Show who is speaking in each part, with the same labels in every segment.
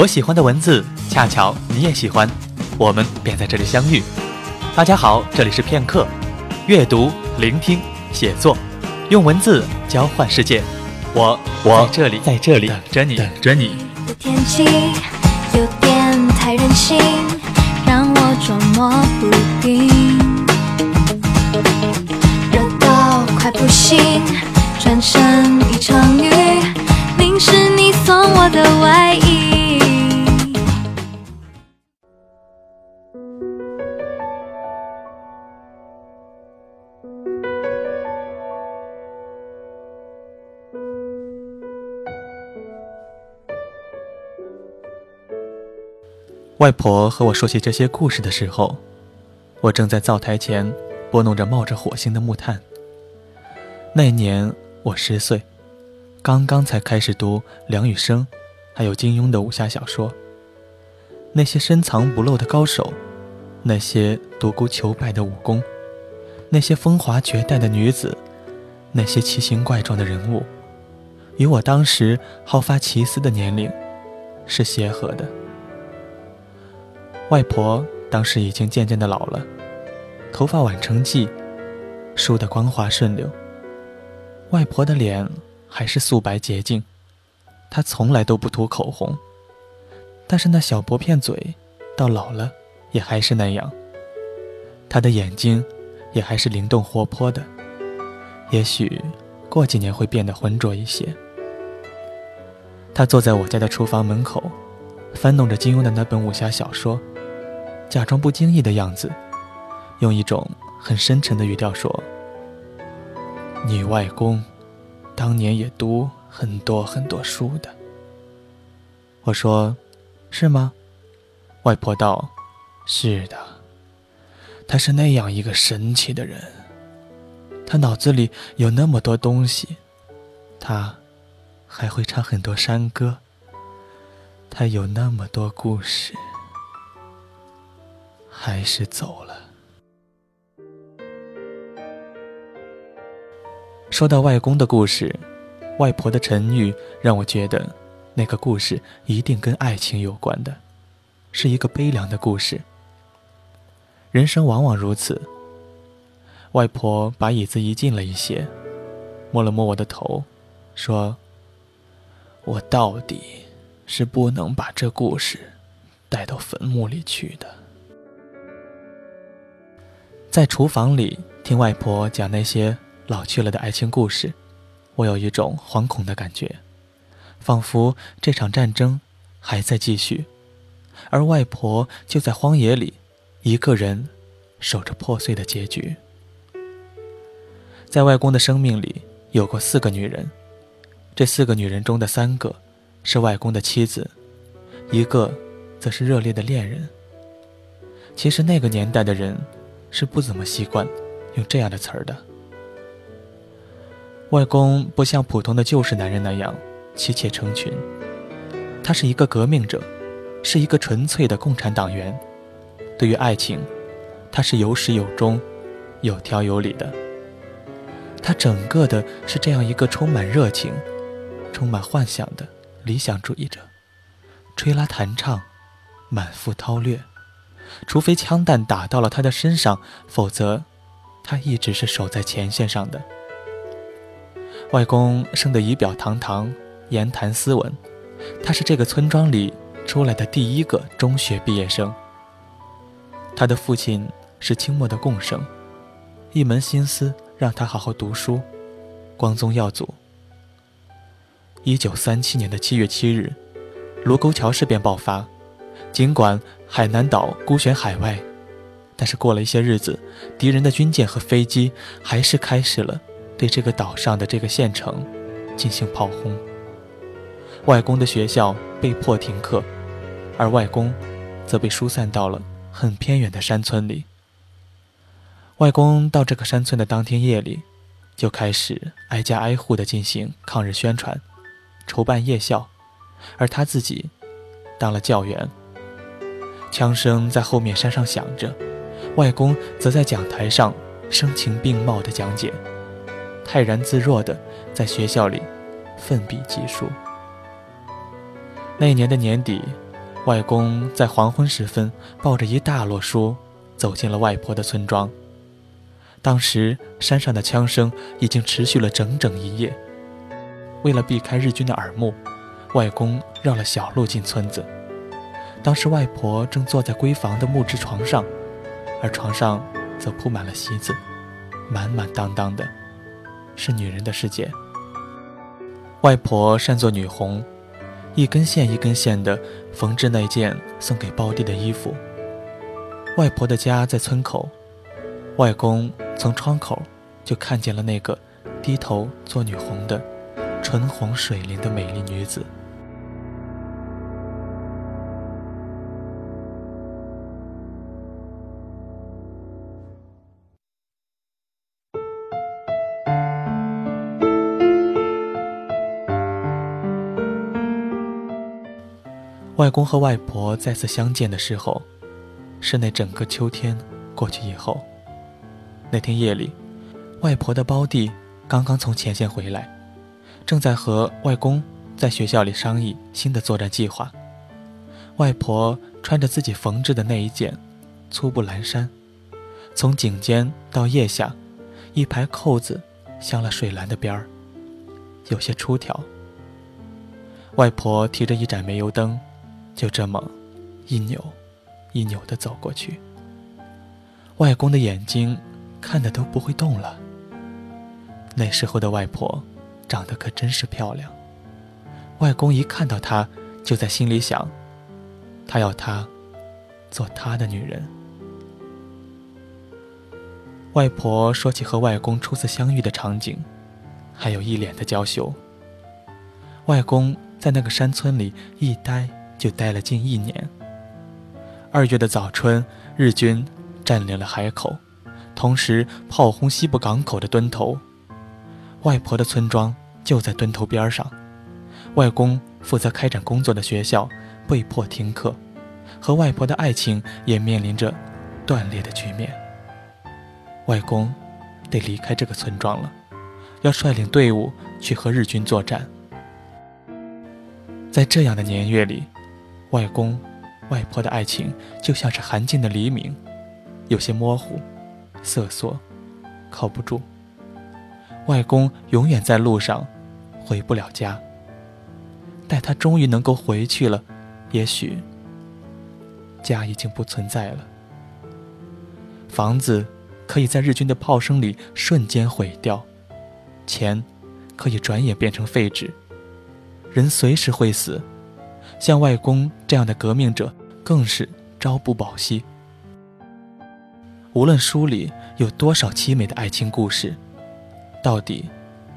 Speaker 1: 我喜欢的文字，恰巧你也喜欢，我们便在这里相遇。大家好，这里是片刻，阅读、聆听、写作，用文字交换世界。我我在这里，在这里等着你，等着你。
Speaker 2: 的天气有点太任性，让我捉摸不定，热到快不行，转身一场雨，淋湿你送我的外衣。
Speaker 1: 外婆和我说起这些故事的时候，我正在灶台前拨弄着冒着火星的木炭。那年我十岁，刚刚才开始读梁羽生，还有金庸的武侠小说。那些深藏不露的高手，那些独孤求败的武功，那些风华绝代的女子，那些奇形怪状的人物，与我当时好发奇思的年龄是协和的。外婆当时已经渐渐的老了，头发挽成髻，梳得光滑顺溜。外婆的脸还是素白洁净，她从来都不涂口红，但是那小薄片嘴，到老了也还是那样。她的眼睛也还是灵动活泼的，也许过几年会变得浑浊一些。她坐在我家的厨房门口，翻弄着金庸的那本武侠小说。假装不经意的样子，用一种很深沉的语调说：“你外公当年也读很多很多书的。”我说：“是吗？”外婆道：“是的，他是那样一个神奇的人。他脑子里有那么多东西，他还会唱很多山歌，他有那么多故事。”还是走了。说到外公的故事，外婆的沉郁让我觉得，那个故事一定跟爱情有关的，是一个悲凉的故事。人生往往如此。外婆把椅子移近了一些，摸了摸我的头，说：“我到底是不能把这故事带到坟墓里去的。”在厨房里听外婆讲那些老去了的爱情故事，我有一种惶恐的感觉，仿佛这场战争还在继续，而外婆就在荒野里，一个人守着破碎的结局。在外公的生命里有过四个女人，这四个女人中的三个是外公的妻子，一个则是热烈的恋人。其实那个年代的人。是不怎么习惯用这样的词儿的。外公不像普通的旧式男人那样妻妾成群，他是一个革命者，是一个纯粹的共产党员。对于爱情，他是有始有终、有条有理的。他整个的是这样一个充满热情、充满幻想的理想主义者，吹拉弹唱，满腹韬略。除非枪弹打到了他的身上，否则，他一直是守在前线上的。外公生得仪表堂堂，言谈斯文，他是这个村庄里出来的第一个中学毕业生。他的父亲是清末的贡生，一门心思让他好好读书，光宗耀祖。一九三七年的七月七日，卢沟桥事变爆发。尽管海南岛孤悬海外，但是过了一些日子，敌人的军舰和飞机还是开始了对这个岛上的这个县城进行炮轰。外公的学校被迫停课，而外公则被疏散到了很偏远的山村里。外公到这个山村的当天夜里，就开始挨家挨户地进行抗日宣传，筹办夜校，而他自己当了教员。枪声在后面山上响着，外公则在讲台上声情并茂地讲解，泰然自若地在学校里奋笔疾书。那年的年底，外公在黄昏时分抱着一大摞书，走进了外婆的村庄。当时山上的枪声已经持续了整整一夜。为了避开日军的耳目，外公绕了小路进村子。当时外婆正坐在闺房的木质床上，而床上则铺满了席子，满满当当的，是女人的世界。外婆擅做女红。一根线一根线的缝制那件送给胞弟的衣服。外婆的家在村口，外公从窗口就看见了那个低头做女红的唇红水灵的美丽女子。外公和外婆再次相见的时候，是那整个秋天过去以后。那天夜里，外婆的胞弟刚刚从前线回来，正在和外公在学校里商议新的作战计划。外婆穿着自己缝制的那一件粗布蓝衫，从颈肩到腋下，一排扣子镶了水蓝的边儿，有些出挑。外婆提着一盏煤油灯。就这么，一扭，一扭地走过去。外公的眼睛看的都不会动了。那时候的外婆，长得可真是漂亮。外公一看到她，就在心里想：他要她做他的女人。外婆说起和外公初次相遇的场景，还有一脸的娇羞。外公在那个山村里一待。就待了近一年。二月的早春，日军占领了海口，同时炮轰西部港口的墩头。外婆的村庄就在墩头边上，外公负责开展工作的学校被迫停课，和外婆的爱情也面临着断裂的局面。外公得离开这个村庄了，要率领队伍去和日军作战。在这样的年月里。外公、外婆的爱情就像是寒尽的黎明，有些模糊、瑟缩，靠不住。外公永远在路上，回不了家。待他终于能够回去了，也许家已经不存在了。房子可以在日军的炮声里瞬间毁掉，钱可以转眼变成废纸，人随时会死。像外公这样的革命者，更是朝不保夕。无论书里有多少凄美的爱情故事，到底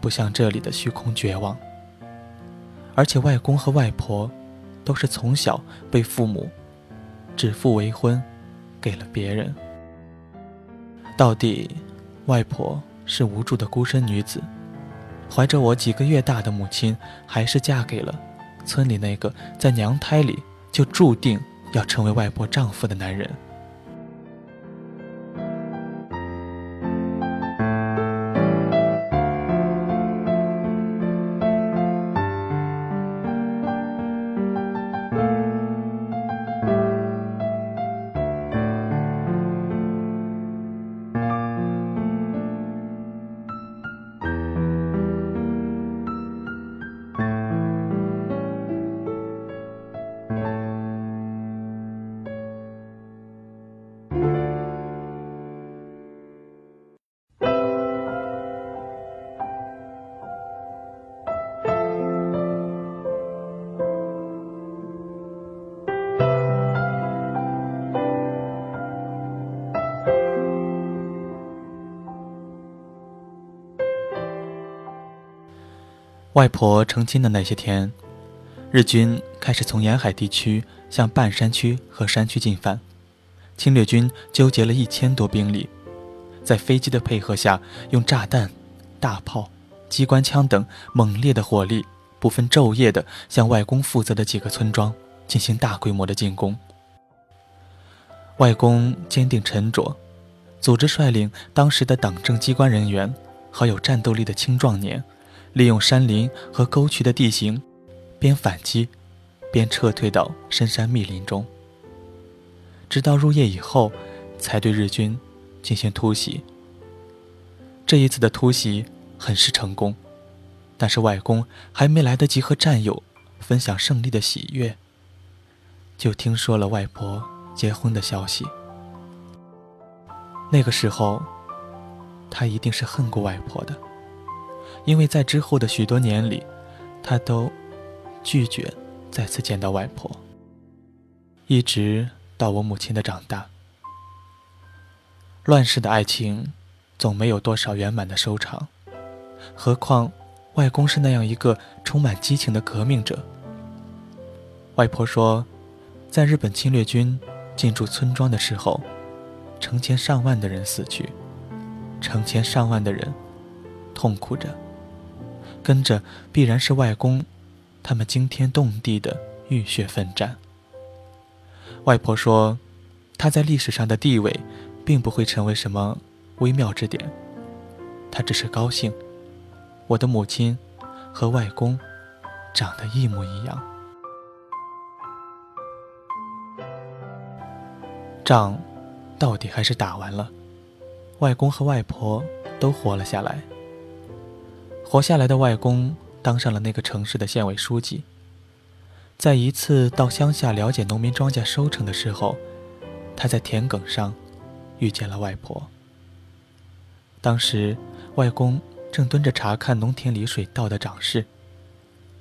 Speaker 1: 不像这里的虚空绝望。而且外公和外婆，都是从小被父母指腹为婚，给了别人。到底，外婆是无助的孤身女子，怀着我几个月大的母亲，还是嫁给了。村里那个在娘胎里就注定要成为外婆丈夫的男人。外婆成亲的那些天，日军开始从沿海地区向半山区和山区进犯，侵略军纠结了一千多兵力，在飞机的配合下，用炸弹、大炮、机关枪等猛烈的火力，不分昼夜的向外公负责的几个村庄进行大规模的进攻。外公坚定沉着，组织率领当时的党政机关人员和有战斗力的青壮年。利用山林和沟渠的地形，边反击，边撤退到深山密林中。直到入夜以后，才对日军进行突袭。这一次的突袭很是成功，但是外公还没来得及和战友分享胜利的喜悦，就听说了外婆结婚的消息。那个时候，他一定是恨过外婆的，因为在之后的许多年里，他都拒绝再次见到外婆，一直。到我母亲的长大，乱世的爱情总没有多少圆满的收场，何况外公是那样一个充满激情的革命者。外婆说，在日本侵略军进驻村庄的时候，成千上万的人死去，成千上万的人痛苦着，跟着必然是外公他们惊天动地的浴血奋战。外婆说：“他在历史上的地位，并不会成为什么微妙之点。他只是高兴，我的母亲和外公长得一模一样。仗到底还是打完了，外公和外婆都活了下来。活下来的外公当上了那个城市的县委书记。”在一次到乡下了解农民庄稼收成的时候，他在田埂上遇见了外婆。当时，外公正蹲着查看农田里水稻的长势。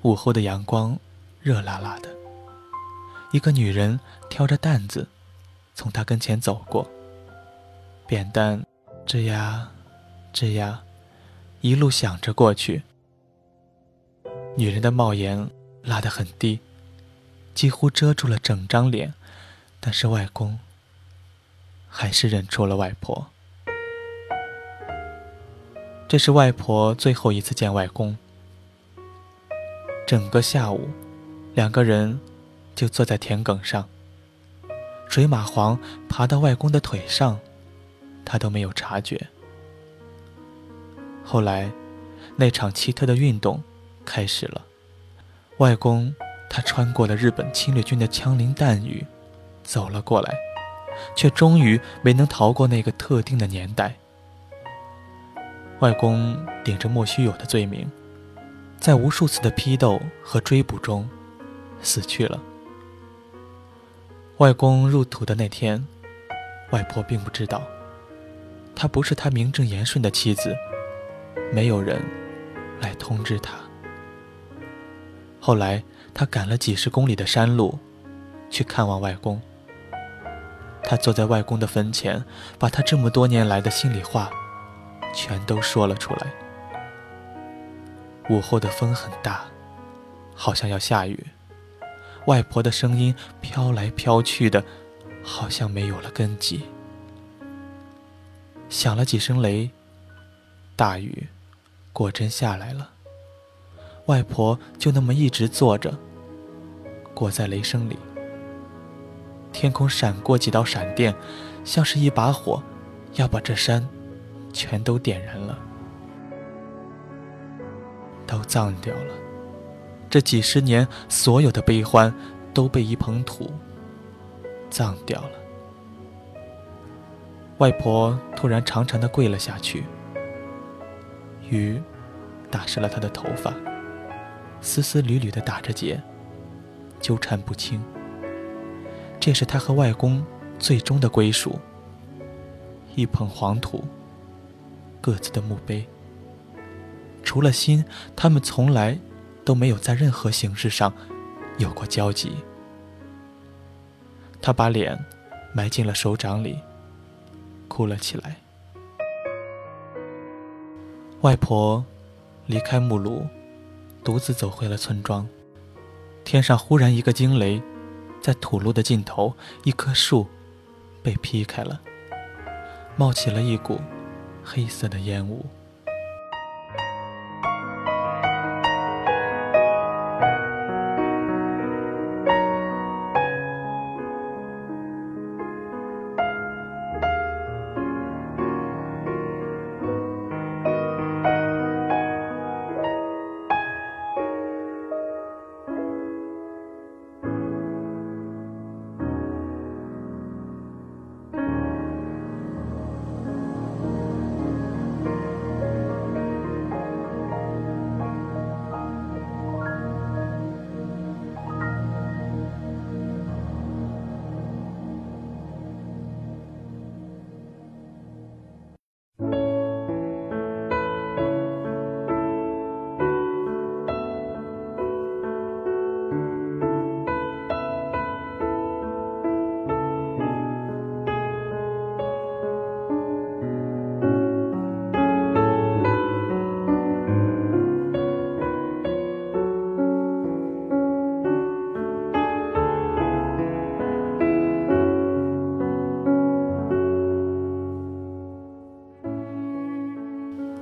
Speaker 1: 午后的阳光热辣辣的，一个女人挑着担子从他跟前走过，扁担吱呀吱呀，一路响着过去。女人的帽檐拉得很低。几乎遮住了整张脸，但是外公还是认出了外婆。这是外婆最后一次见外公。整个下午，两个人就坐在田埂上。水蚂蟥爬到外公的腿上，他都没有察觉。后来，那场奇特的运动开始了，外公。他穿过了日本侵略军的枪林弹雨，走了过来，却终于没能逃过那个特定的年代。外公顶着莫须有的罪名，在无数次的批斗和追捕中死去了。外公入土的那天，外婆并不知道，她不是他名正言顺的妻子，没有人来通知他。后来。他赶了几十公里的山路，去看望外公。他坐在外公的坟前，把他这么多年来的心里话，全都说了出来。午后的风很大，好像要下雨。外婆的声音飘来飘去的，好像没有了根基。响了几声雷，大雨果真下来了。外婆就那么一直坐着，裹在雷声里。天空闪过几道闪电，像是一把火，要把这山全都点燃了，都葬掉了。这几十年所有的悲欢，都被一捧土葬掉了。外婆突然长长的跪了下去，雨打湿了她的头发。丝丝缕缕的打着结，纠缠不清。这是他和外公最终的归属。一捧黄土，各自的墓碑。除了心，他们从来都没有在任何形式上有过交集。他把脸埋进了手掌里，哭了起来。外婆离开木炉。独自走回了村庄，天上忽然一个惊雷，在土路的尽头，一棵树被劈开了，冒起了一股黑色的烟雾。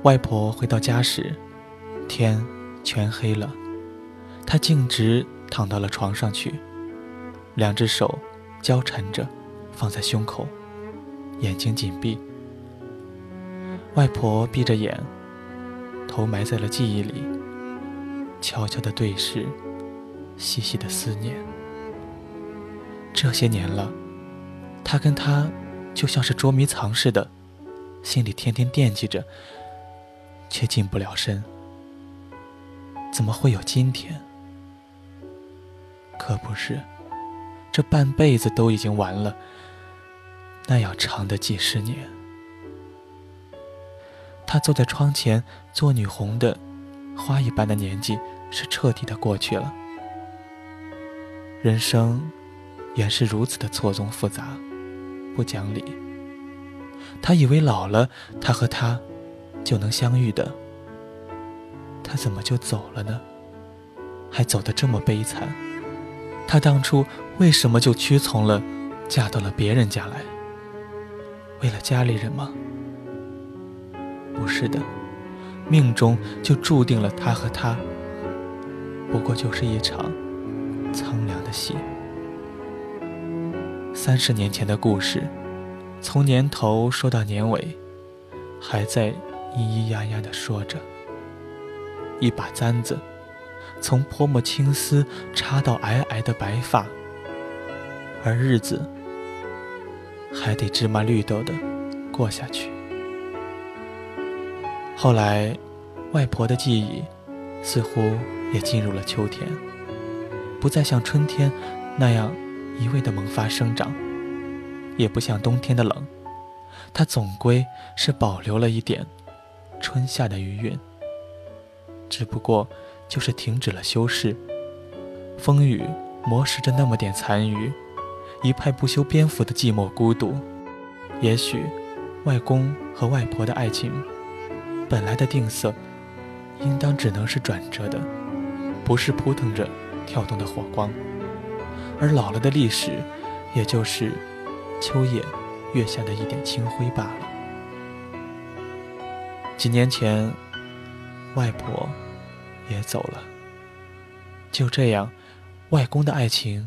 Speaker 1: 外婆回到家时，天全黑了。她径直躺到了床上去，两只手交缠着放在胸口，眼睛紧闭。外婆闭着眼，头埋在了记忆里，悄悄的对视，细细的思念。这些年了，她跟他就像是捉迷藏似的，心里天天惦记着。却近不了身，怎么会有今天？可不是，这半辈子都已经完了，那样长的几十年。他坐在窗前做女红的花一般的年纪是彻底的过去了。人生原是如此的错综复杂，不讲理。他以为老了，他和他。就能相遇的，他怎么就走了呢？还走得这么悲惨。他当初为什么就屈从了，嫁到了别人家来？为了家里人吗？不是的，命中就注定了他和他，不过就是一场苍凉的戏。三十年前的故事，从年头说到年尾，还在。咿咿呀呀地说着，一把簪子从泼墨青丝插到皑皑的白发，而日子还得芝麻绿豆的过下去。后来，外婆的记忆似乎也进入了秋天，不再像春天那样一味的萌发生长，也不像冬天的冷，它总归是保留了一点。春夏的余韵，只不过就是停止了修饰。风雨磨蚀着那么点残余，一派不修边幅的寂寞孤独。也许，外公和外婆的爱情，本来的定色，应当只能是转折的，不是扑腾着跳动的火光。而老了的历史，也就是秋叶月下的一点清辉罢了。几年前，外婆也走了。就这样，外公的爱情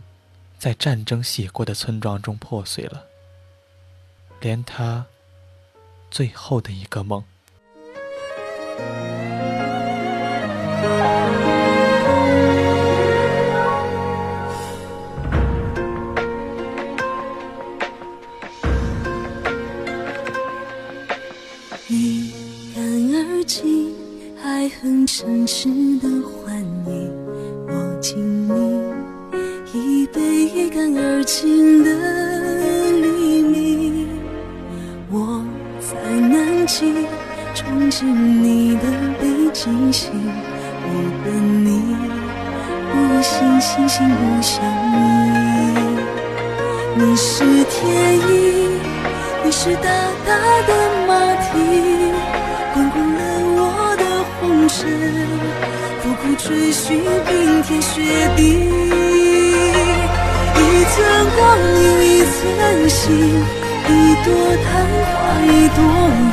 Speaker 1: 在战争洗过的村庄中破碎了，连他最后的一个梦。
Speaker 3: 城市的欢迎，我敬你一杯一干而尽的黎明。我在南极憧憬你的北极星，我等你不信星星不相依。你是天意，你是大大的马蹄。苦苦追寻冰天雪地，一寸光阴一寸心，一朵昙花一朵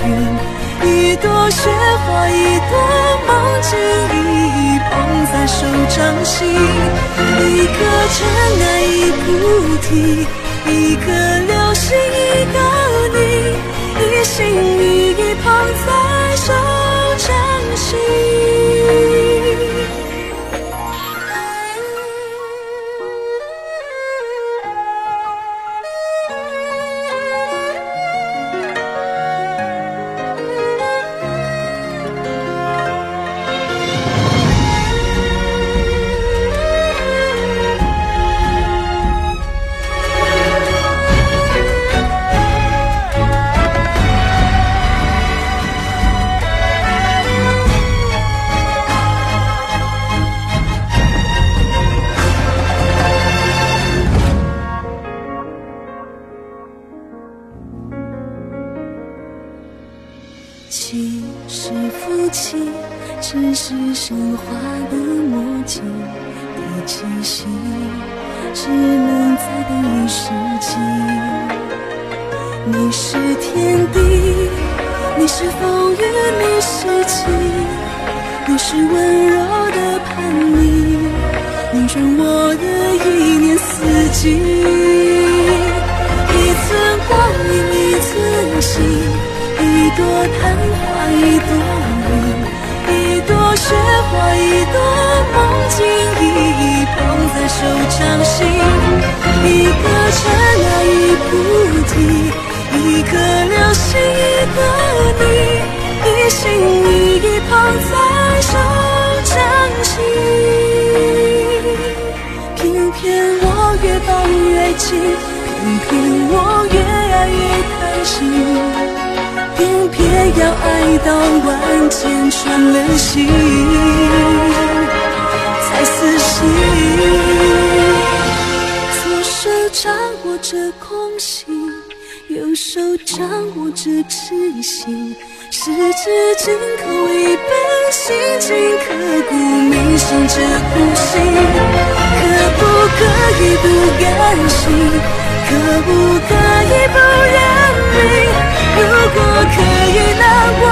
Speaker 3: 云，一朵雪花一朵梦境，一捧在手掌心，一颗尘埃一菩提，一颗流星一个你，一心一意捧在手。珍惜。的气息，只能再等一世纪。你是天地，你是风雨，你是晴，你是温柔的叛逆，你让我的一年四季。一寸光阴一寸心，一朵昙花，一朵雪花一朵梦境，一一捧在手掌心，一个尘埃一菩提，一颗流星一个你，一心一意捧在手掌心。偏偏我越抱越紧，偏偏偏要爱到万箭穿了心，才死心。左手掌握着空心，右手掌握着痴心，十指紧扣一本心经，刻骨铭心这苦心，可不可以不甘心？可不可以不认命？如果可以，那我。